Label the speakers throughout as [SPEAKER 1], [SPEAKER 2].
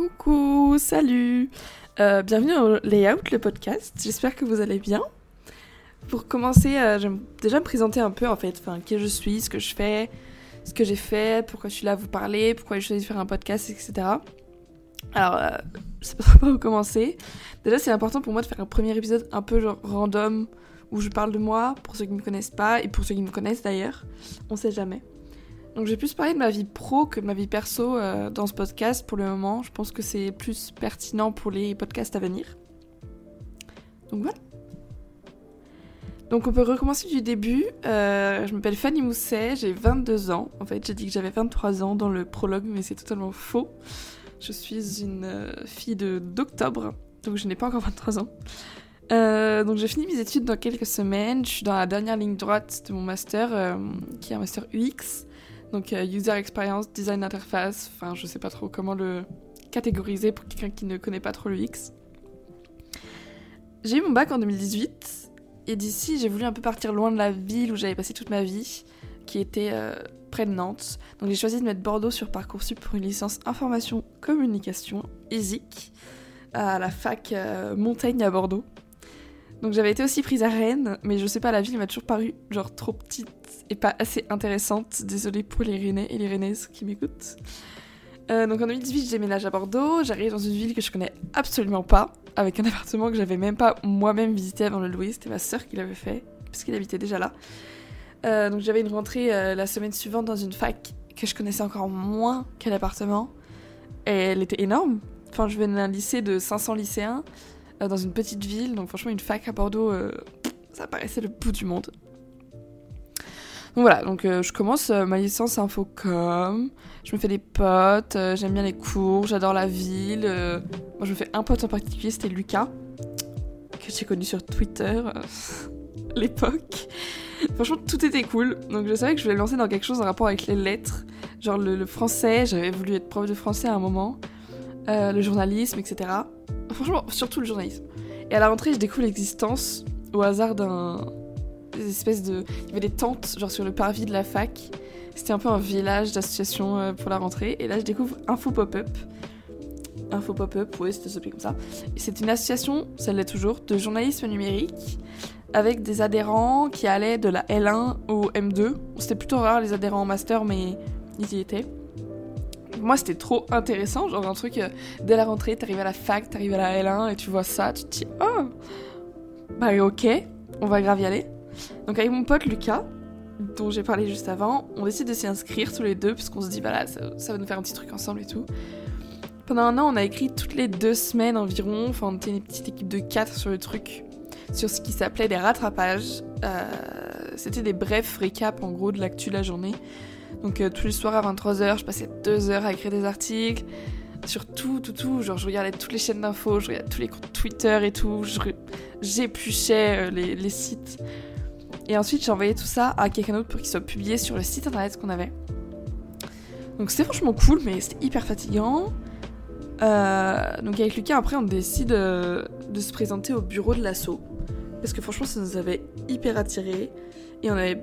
[SPEAKER 1] Coucou, salut euh, Bienvenue au Layout, le podcast. J'espère que vous allez bien. Pour commencer, euh, j'aime déjà me présenter un peu en fait, enfin, qui je suis, ce que je fais, ce que j'ai fait, pourquoi je suis là à vous parler, pourquoi j'ai choisi de faire un podcast, etc. Alors, euh, je sais pas où commencer. Déjà, c'est important pour moi de faire un premier épisode un peu genre random, où je parle de moi, pour ceux qui me connaissent pas, et pour ceux qui me connaissent d'ailleurs. On sait jamais. Donc j'ai plus parler de ma vie pro que de ma vie perso euh, dans ce podcast pour le moment. Je pense que c'est plus pertinent pour les podcasts à venir. Donc voilà. Donc on peut recommencer du début. Euh, je m'appelle Fanny Mousset, j'ai 22 ans. En fait, j'ai dit que j'avais 23 ans dans le prologue, mais c'est totalement faux. Je suis une euh, fille d'octobre, donc je n'ai pas encore 23 ans. donc j'ai fini mes études dans quelques semaines. Je suis dans la dernière ligne droite de mon master, qui est un master UX. Donc euh, User Experience, Design Interface, enfin je sais pas trop comment le catégoriser pour quelqu'un qui ne connaît pas trop le X. J'ai eu mon bac en 2018 et d'ici j'ai voulu un peu partir loin de la ville où j'avais passé toute ma vie, qui était euh, près de Nantes. Donc j'ai choisi de mettre Bordeaux sur Parcoursup pour une licence information communication, ESIC, à la fac euh, Montaigne à Bordeaux. Donc j'avais été aussi prise à Rennes, mais je sais pas, la ville m'a toujours paru genre trop petite et pas assez intéressante. Désolée pour les Rennais et les Rennaises qui m'écoutent. Euh, donc en 2018, je déménage à Bordeaux. J'arrive dans une ville que je connais absolument pas, avec un appartement que j'avais même pas moi-même visité avant le louer. C'était ma sœur qui l'avait fait, parce qu'elle habitait déjà là. Euh, donc j'avais une rentrée euh, la semaine suivante dans une fac que je connaissais encore moins qu'un appartement. Et elle était énorme. Enfin, je venais d'un lycée de 500 lycéens. Dans une petite ville. Donc franchement, une fac à Bordeaux, ça paraissait le bout du monde. Donc voilà, donc euh, je commence ma licence infocom, je me fais des potes, j'aime bien les cours, j'adore la ville. moi je me fais un pote en particulier, c'était Lucas, que j'ai connu sur Twitter l'époque. Franchement tout était cool, donc je savais que je voulais lancer dans quelque chose en rapport avec les lettres, genre le français, j'avais voulu être prof de français à un moment, le journalisme, etc. Franchement, surtout le journalisme. Et à la rentrée, je découvre l'existence au hasard d'un. Des espèces de. Il y avait des tentes, genre sur le parvis de la fac. C'était un peu un village d'associations euh, pour la rentrée. Et là, je découvre Info Pop-Up. Info Pop-Up, ouais, c'était s'appelait comme ça. C'est une association, ça l'est toujours, de journalisme numérique avec des adhérents qui allaient de la L1 au M2. C'était plutôt rare les adhérents en master, mais ils y étaient moi, c'était trop intéressant. Genre, un truc, euh, dès la rentrée, t'arrives à la fac, t'arrives à la L1 et tu vois ça, tu te dis, oh, bah ok, on va grave y aller. Donc, avec mon pote Lucas, dont j'ai parlé juste avant, on décide de s'y inscrire tous les deux, puisqu'on se dit, bah là, ça, va nous faire un petit truc ensemble et tout. Pendant un an, on a écrit toutes les deux semaines environ, enfin, on était une petite équipe de quatre sur le truc, sur ce qui s'appelait des rattrapages. Euh, c'était des brefs récaps, en gros, de l'actu de la journée. Donc euh, tous les soirs à 23h, je passais deux heures à écrire des articles sur tout, tout, tout. Genre je regardais toutes les chaînes d'infos, je regardais tous les comptes Twitter et tout. J'épluchais euh, les, sites. Et ensuite j'envoyais tout ça à quelqu'un d'autre pour qu'il soit publié sur le site internet qu'on avait. Donc c'était franchement cool, mais c'était hyper fatigant. Euh, donc avec Lucas, après, on décide de, de se présenter au bureau de l'assaut. Parce que franchement, ça nous avait hyper attiré. Et on avait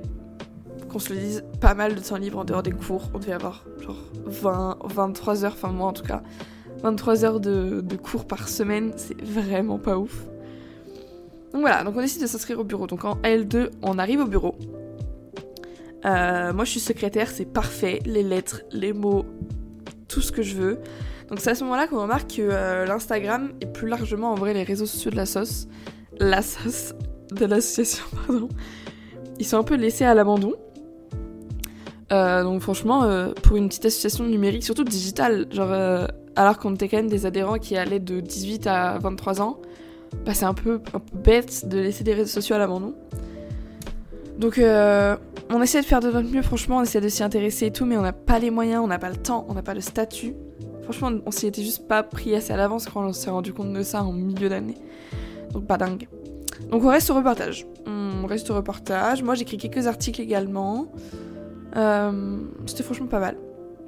[SPEAKER 1] qu'on se le dise, pas mal de temps libre en dehors des cours. On devait avoir genre 20, 23 heures, enfin moi en tout cas, 23 heures de, cours par semaine, c'est vraiment pas ouf. Donc voilà, donc on décide de s'inscrire au bureau. Donc en L2, on arrive au bureau. Euh, moi je suis secrétaire, c'est parfait, les lettres, les mots, tout ce que je veux. Donc c'est à ce moment-là qu'on remarque que euh, l'Instagram et plus largement en vrai les réseaux sociaux de la sauce, la sauce de l'association, pardon, ils sont un peu laissés à l'abandon. Euh, donc franchement, pour une petite association numérique, surtout digitale, genre alors qu'on était quand même des adhérents qui allaient de 18 à 23 ans, bah c'est un peu, bête de laisser des réseaux sociaux à l'abandon. Donc on essaie de faire de notre mieux, franchement, on essaie de s'y intéresser et tout, mais on n'a pas les moyens, on n'a pas le temps, on n'a pas le statut. Franchement, on s'y était juste pas pris assez à l'avance quand on s'est rendu compte de ça en milieu d'année. Donc pas dingue. Donc on reste au reportage. On reste au reportage. Moi j'écris quelques articles également. Euh, c'était franchement pas mal.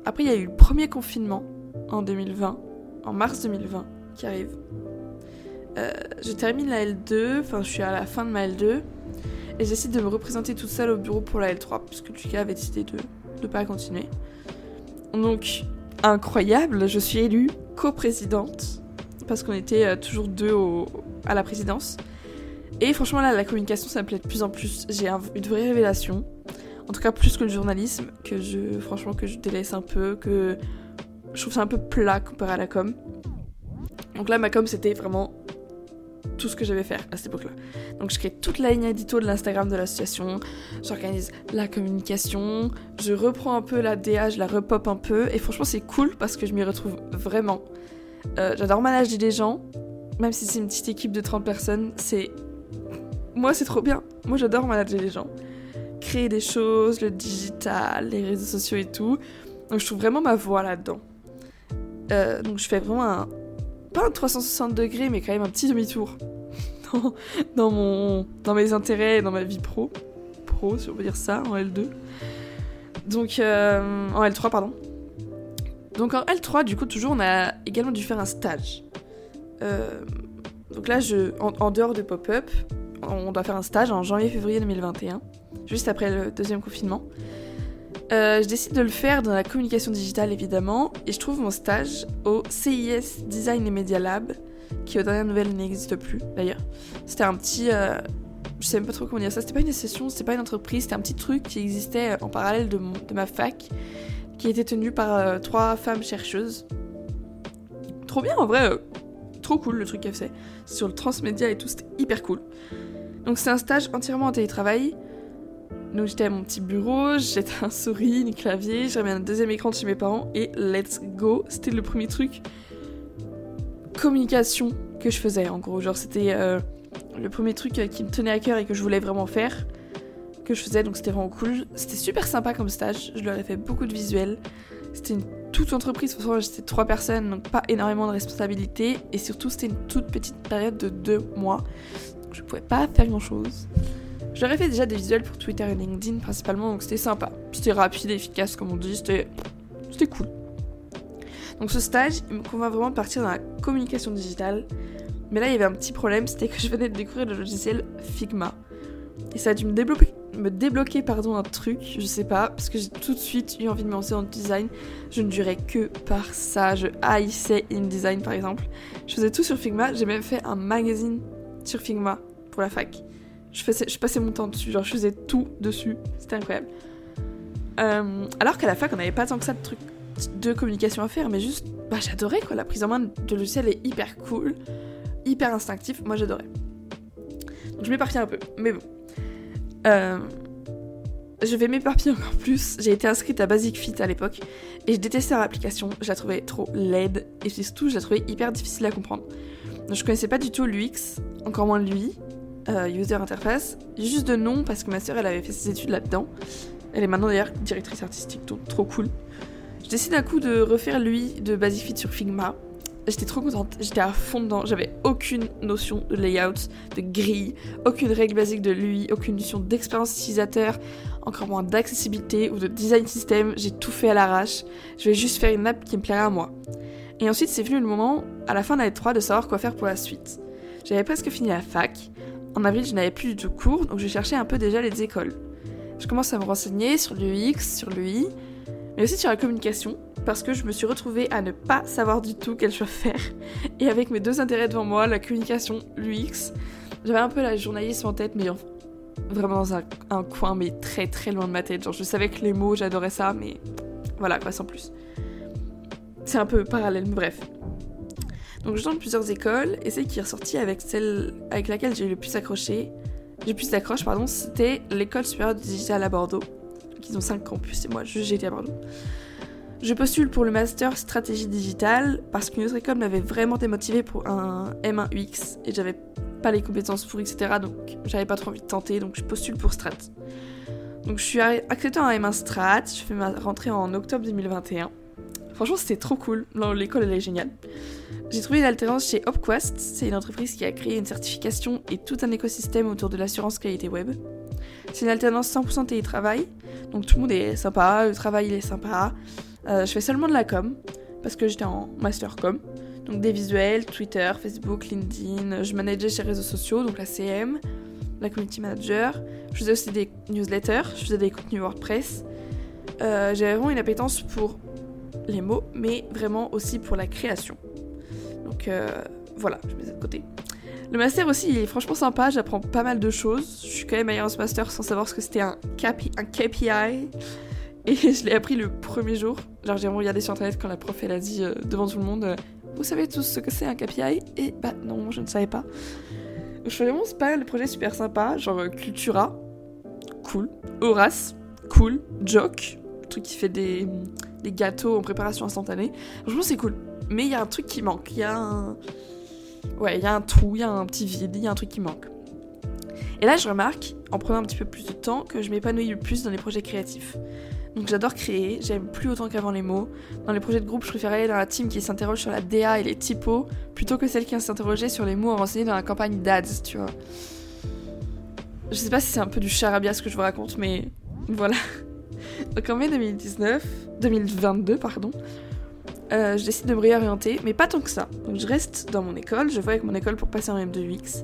[SPEAKER 1] Après, il y a eu le premier confinement en 2020, en mars 2020, qui arrive. Euh, je termine la L2, enfin, je suis à la fin de ma L2, et j'essaie de me représenter toute seule au bureau pour la L3, puisque Lucas avait décidé de ne pas continuer. Donc, incroyable, je suis élue coprésidente, parce qu'on était euh, toujours deux à la présidence. Et franchement, là, la communication, ça me plaît de plus en plus. J'ai une vraie révélation. En tout cas, plus que le journalisme, que je, franchement, que je délaisse un peu, que je trouve ça un peu plat comparé à la com. Donc là, ma com, c'était vraiment tout ce que j'avais faire à cette époque-là. Donc je crée toute la ligne édito de l'Instagram de l'association, j'organise la communication, je reprends un peu la DA, je la repop un peu, et franchement c'est cool parce que je m'y retrouve vraiment. Euh, j'adore manager des gens, même si c'est une petite équipe de 30 personnes, c'est... Moi c'est trop bien, moi j'adore manager les gens. Créer des choses, le digital, les réseaux sociaux et tout. Donc je trouve vraiment ma voix là-dedans. Euh, donc je fais vraiment un, pas un 360 degrés, mais quand même un petit demi-tour dans, mon, dans mes intérêts et dans ma vie pro. Pro, si on peut dire ça, en L2. Donc, euh, en L3, pardon. Donc en L3, du coup, toujours, on a également dû faire un stage. Euh, donc là, je, en, dehors de pop-up, on doit faire un stage en janvier-février 2021, juste après le deuxième confinement. Euh, je décide de le faire dans la communication digitale évidemment et je trouve mon stage au CIS Design et Media Lab qui aux dernières nouvelles n'existe plus d'ailleurs. C'était un petit... Euh, je sais même pas trop comment dire ça, c'était pas une session, c'était pas une entreprise, c'était un petit truc qui existait en parallèle de, de ma fac qui était tenu par euh, trois femmes chercheuses. Trop bien en vrai, trop cool le truc qu'elle faisait. Sur le transmédia et tout, c'était hyper cool. Donc c'est un stage entièrement en télétravail donc j'étais à mon petit bureau, j'étais un souris, un clavier, j'avais un deuxième écran de chez mes parents et let's go. C'était le premier truc communication que je faisais en gros. Genre c'était euh, le premier truc qui me tenait à cœur et que je voulais vraiment faire que je faisais donc c'était vraiment cool. C'était super sympa comme stage, je leur ai fait beaucoup de visuels. C'était une toute entreprise, de j'étais trois personnes donc pas énormément de responsabilités et surtout c'était une toute petite période de deux mois. Donc je pouvais pas faire grand chose. J'aurais fait déjà des visuels pour Twitter et LinkedIn principalement, donc c'était sympa. C'était rapide efficace, comme on dit, c'était cool. Donc ce stage, il me convainc vraiment de partir dans la communication digitale. Mais là, il y avait un petit problème, c'était que je venais de découvrir le logiciel Figma. Et ça a dû me débloquer, me débloquer pardon, un truc, je sais pas, parce que j'ai tout de suite eu envie de me lancer dans le design. Je ne durais que par ça. Je haïssais InDesign par exemple. Je faisais tout sur Figma. J'ai même fait un magazine sur Figma pour la fac. Je, passais mon temps dessus, genre je faisais tout dessus, c'était incroyable. Euh, alors qu'à la fac, on n'avait pas tant que ça de trucs de communication à faire, mais juste, bah j'adorais quoi, la prise en main de logiciel est hyper cool, hyper instinctif, moi j'adorais. Donc je m'éparpille un peu, mais bon. Euh, je vais m'éparpiller encore plus. J'ai été inscrite à Basic Fit à l'époque et je détestais l'application. Je la trouvais trop laide et surtout je la trouvais hyper difficile à comprendre. Donc je connaissais pas du tout l'UX, encore moins lui. Euh, user interface, juste de nom parce que ma sœur elle avait fait ses études là-dedans. Elle est maintenant d'ailleurs directrice artistique, donc trop cool. Je décide d'un coup de refaire lui de Basifit sur Figma. J'étais trop contente, j'étais à fond dedans, j'avais aucune notion de layout, de grille, aucune règle basique de lui, aucune notion d'expérience utilisateur, encore moins d'accessibilité ou de design system, j'ai tout fait à l'arrache. Je vais juste faire une app qui me plairait à moi. Et ensuite c'est venu le moment, à la fin de l'année 3, de savoir quoi faire pour la suite. J'avais presque fini la fac, en avril, je n'avais plus du tout cours, donc je cherchais un peu déjà les écoles. Je commence à me renseigner sur l'UX, sur l'UI, mais aussi sur la communication, parce que je me suis retrouvée à ne pas savoir du tout quel choix faire. Et avec mes deux intérêts devant moi, la communication, l'UX, j'avais un peu la journaliste en tête, mais vraiment dans un, un, coin, mais très très loin de ma tête. Genre, je savais que les mots, j'adorais ça, mais voilà, quoi, sans plus. C'est un peu parallèle, mais bref. Donc je tente plusieurs écoles et celle qui est ressortie avec celle avec laquelle j'ai le plus accroché, j'ai plus d'accroche pardon, c'était l'école supérieure du digital à Bordeaux. ils ont 5 campus et moi été à Bordeaux. Je postule pour le master stratégie digitale parce qu'une autre école m'avait vraiment démotivée pour un M1 UX et j'avais pas les compétences pour etc. Donc j'avais pas trop envie de tenter donc je postule pour Strat. Donc je suis acceptée en M1 Strat, je fais ma rentrée en octobre 2021. Franchement, c'était trop cool. L'école, elle est géniale. J'ai trouvé une alternance chez Opquest. C'est une entreprise qui a créé une certification et tout un écosystème autour de l'assurance qualité web. C'est une alternance 100% télétravail. Donc tout le monde est sympa, le travail il est sympa. Euh, je fais seulement de la com parce que j'étais en master com. Donc des visuels, Twitter, Facebook, LinkedIn. Je manageais chez réseaux sociaux, donc la CM, la community manager. Je faisais aussi des newsletters, je faisais des contenus WordPress. Euh, J'avais vraiment une appétence pour les mots, mais vraiment aussi pour la création. Donc euh, voilà, je mets ça de côté. Le master aussi, il est franchement sympa, j'apprends pas mal de choses. Je suis quand même dans ce master sans savoir ce que c'était un, KPI. Et je l'ai appris le premier jour. Genre j'ai regardé sur internet quand la prof elle a dit euh, devant tout le monde euh, Vous savez tous ce que c'est un KPI Et bah non, je ne savais pas. Je fais vraiment pas mal de projets super sympas, genre Cultura, cool. Horace, cool. Joke, le truc qui fait des, gâteaux en préparation instantanée. Franchement c'est cool. Mais il y a un truc qui manque, il y a un ouais, il y a un trou, il y a un petit vide, il y a un truc qui manque. Et là, je remarque, en prenant un petit peu plus de temps, que je m'épanouis le plus dans les projets créatifs. Donc j'adore créer, j'aime plus autant qu'avant les mots. Dans les projets de groupe, je préfère aller dans la team qui s'interroge sur la DA et les typos, plutôt que celle qui s'interrogeait sur les mots renseignés dans la campagne d'ADS, tu vois. Je sais pas si c'est un peu du charabia ce que je vous raconte, mais voilà. Donc en mai 2019, 2022, pardon, euh, je décide de me réorienter, mais pas tant que ça. Donc je reste dans mon école, je vois avec mon école pour passer en M2UX.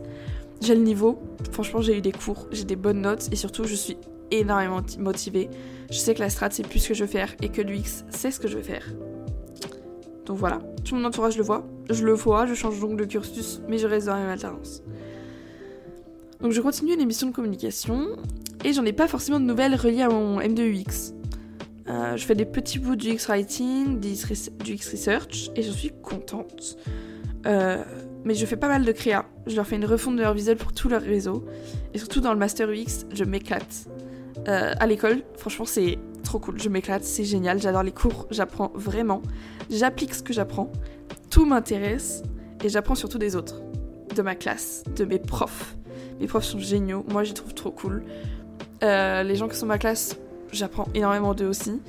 [SPEAKER 1] J'ai le niveau, franchement j'ai eu des cours, j'ai des bonnes notes et surtout je suis énormément motivée. Je sais que la strat c'est plus ce que je veux faire et que l'UX c'est ce que je veux faire. Donc voilà, tout mon entourage le voit, je le vois, je change donc de cursus, mais je reste dans la même alternance. Donc je continue l'émission de communication et j'en ai pas forcément de nouvelles reliées à mon M2UX. Euh, je fais des petits bouts du X-Writing, du X-Research, et je suis contente. Euh, mais je fais pas mal de créa. Je leur fais une refonte de leur visuel pour tout leur réseau. Et surtout dans le Master UX, je m'éclate. Euh, à l'école, franchement, c'est trop cool. Je m'éclate, c'est génial. J'adore les cours, j'apprends vraiment. J'applique ce que j'apprends. Tout m'intéresse. Et j'apprends surtout des autres. De ma classe, de mes profs. Mes profs sont géniaux. Moi, je les trouve trop cool. Les gens qui sont ma classe, j'apprends énormément d'eux aussi.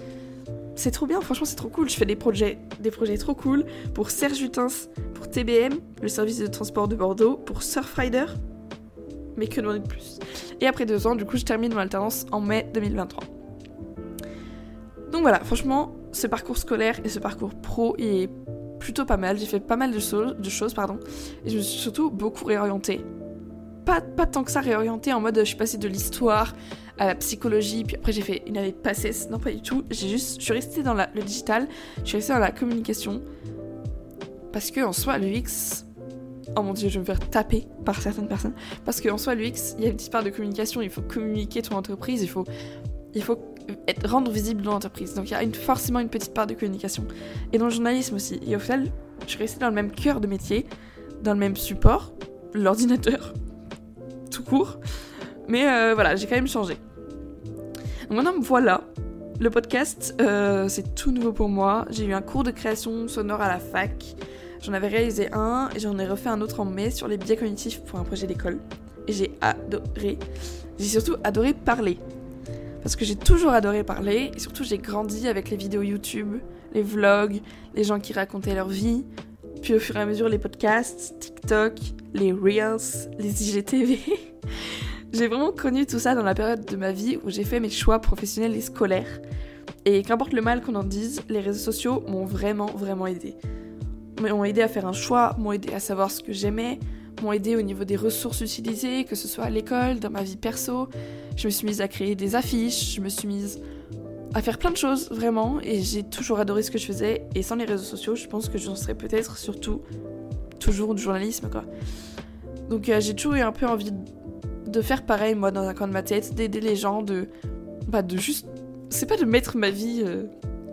[SPEAKER 1] C'est trop bien, franchement c'est trop cool. Je fais des projets, des projets trop cool pour Serge Lutens, pour TBM, le service de transport de Bordeaux, pour Surfrider, mais que demander de plus. Et après deux ans, du coup, je termine mon alternance en mai 2023. Donc voilà, franchement, ce parcours scolaire et ce parcours pro est plutôt pas mal. J'ai fait pas mal de, de choses, pardon, et je me suis surtout beaucoup réorientée. Pas, pas tant que ça réorientée en mode je suis passée de l'histoire à la psychologie, puis après j'ai fait une année de passesse. Non, pas du tout. J'ai juste, je suis restée dans le digital, je suis restée dans la communication. Parce que en soi, le X, oh mon dieu, je vais me faire taper par certaines personnes. Parce qu'en soi, l'UX, il y a une petite part de communication, il faut communiquer ton entreprise, il faut, il faut être, rendre visible l'entreprise. Donc il y a forcément une petite part de communication. Et dans le journalisme aussi. Et au final, je suis restée dans le même cœur de métier, dans le même support, l'ordinateur, tout court. Mais euh, voilà, j'ai quand même changé. Donc maintenant, voilà. Le podcast, euh, c'est tout nouveau pour moi. J'ai eu un cours de création sonore à la fac. J'en avais réalisé un et j'en ai refait un autre en mai sur les biais cognitifs pour un projet d'école. Et j'ai adoré. J'ai surtout adoré parler. Parce que j'ai toujours adoré parler et surtout j'ai grandi avec les vidéos YouTube, les vlogs, les gens qui racontaient leur vie, puis au fur et à mesure les podcasts, TikTok, les Reels, les IGTV. J'ai vraiment connu tout ça dans la période de ma vie où j'ai fait mes choix professionnels et scolaires. Et qu'importe le mal qu'on en dise, les réseaux sociaux m'ont vraiment, vraiment aidé. M'ont aidé à faire un choix, m'ont aidé à savoir ce que j'aimais, m'ont aidé au niveau des ressources utilisées, que ce soit à l'école, dans ma vie perso. Je me suis mise à créer des affiches, je me suis mise à faire plein de choses, vraiment, et j'ai toujours adoré ce que je faisais. Et sans les réseaux sociaux, je pense que j'en serais peut-être surtout toujours du journalisme, quoi. Donc euh, j'ai toujours eu un peu envie de faire pareil, moi, dans un coin de ma tête, d'aider les gens, de. Bah, de juste. C'est pas de mettre ma vie euh,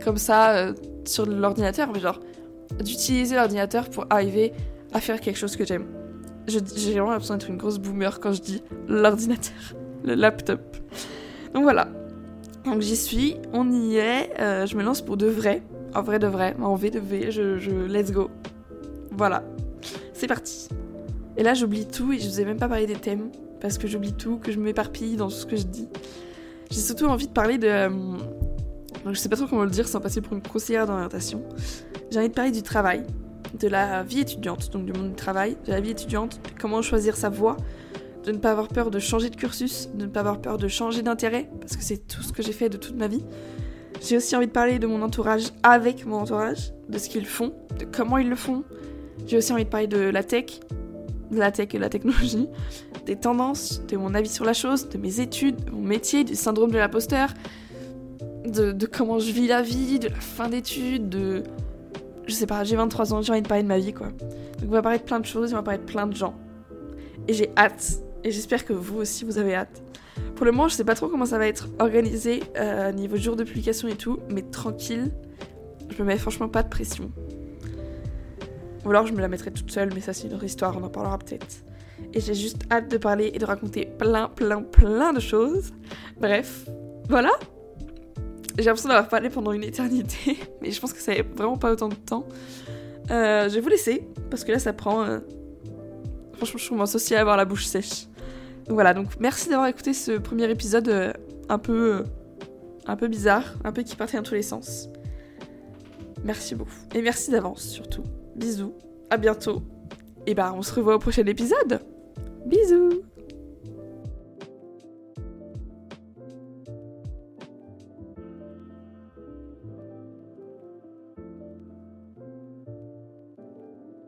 [SPEAKER 1] comme ça euh, sur l'ordinateur, mais genre d'utiliser l'ordinateur pour arriver à faire quelque chose que j'aime. J'ai vraiment l'impression d'être une grosse boomer quand je dis l'ordinateur, le laptop. Donc voilà. Donc j'y suis, on y est, euh, je me lance pour de vrai, en vrai de vrai, en V de V, je, je let's go. Voilà, c'est parti. Et là j'oublie tout et je vous ai même pas parlé des thèmes parce que j'oublie tout, que je m'éparpille dans tout ce que je dis. J'ai surtout envie de parler de. Euh, je sais pas trop comment le dire sans passer pour une conseillère d'orientation. J'ai envie de parler du travail, de la vie étudiante, donc du monde du travail, de la vie étudiante, comment choisir sa voie, de ne pas avoir peur de changer de cursus, de ne pas avoir peur de changer d'intérêt, parce que c'est tout ce que j'ai fait de toute ma vie. J'ai aussi envie de parler de mon entourage avec mon entourage, de ce qu'ils font, de comment ils le font. J'ai aussi envie de parler de la tech, de la tech et de la technologie, des tendances, de mon avis sur la chose, de mes études, de mon métier, du syndrome de l'imposteur, de, de, comment je vis la vie, de la fin d'études, de... Je sais pas, j'ai 23 ans, j'ai envie de parler de ma vie, quoi. Donc, on va de plein de choses, on va de plein de gens. Et j'ai hâte. Et j'espère que vous aussi, vous avez hâte. Pour le moment, je sais pas trop comment ça va être organisé euh, niveau jour de publication et tout, mais tranquille. Je me mets franchement pas de pression. Ou alors je me la mettrai toute seule, mais ça c'est une autre histoire, on en parlera peut-être. Et j'ai juste hâte de parler et de raconter plein, plein, plein de choses. Bref, voilà. J'ai l'impression d'avoir parlé pendant une éternité, mais je pense que ça n'a vraiment pas autant de temps. Euh, je vais vous laisser, parce que là ça prend... Euh, franchement, je commence aussi à avoir la bouche sèche. Donc voilà, donc merci d'avoir écouté ce premier épisode euh, un peu... un peu bizarre, un peu qui partait dans tous les sens. Merci beaucoup. Et merci d'avance surtout. Bisous, à bientôt. Et bah on se revoit au prochain épisode. Bisous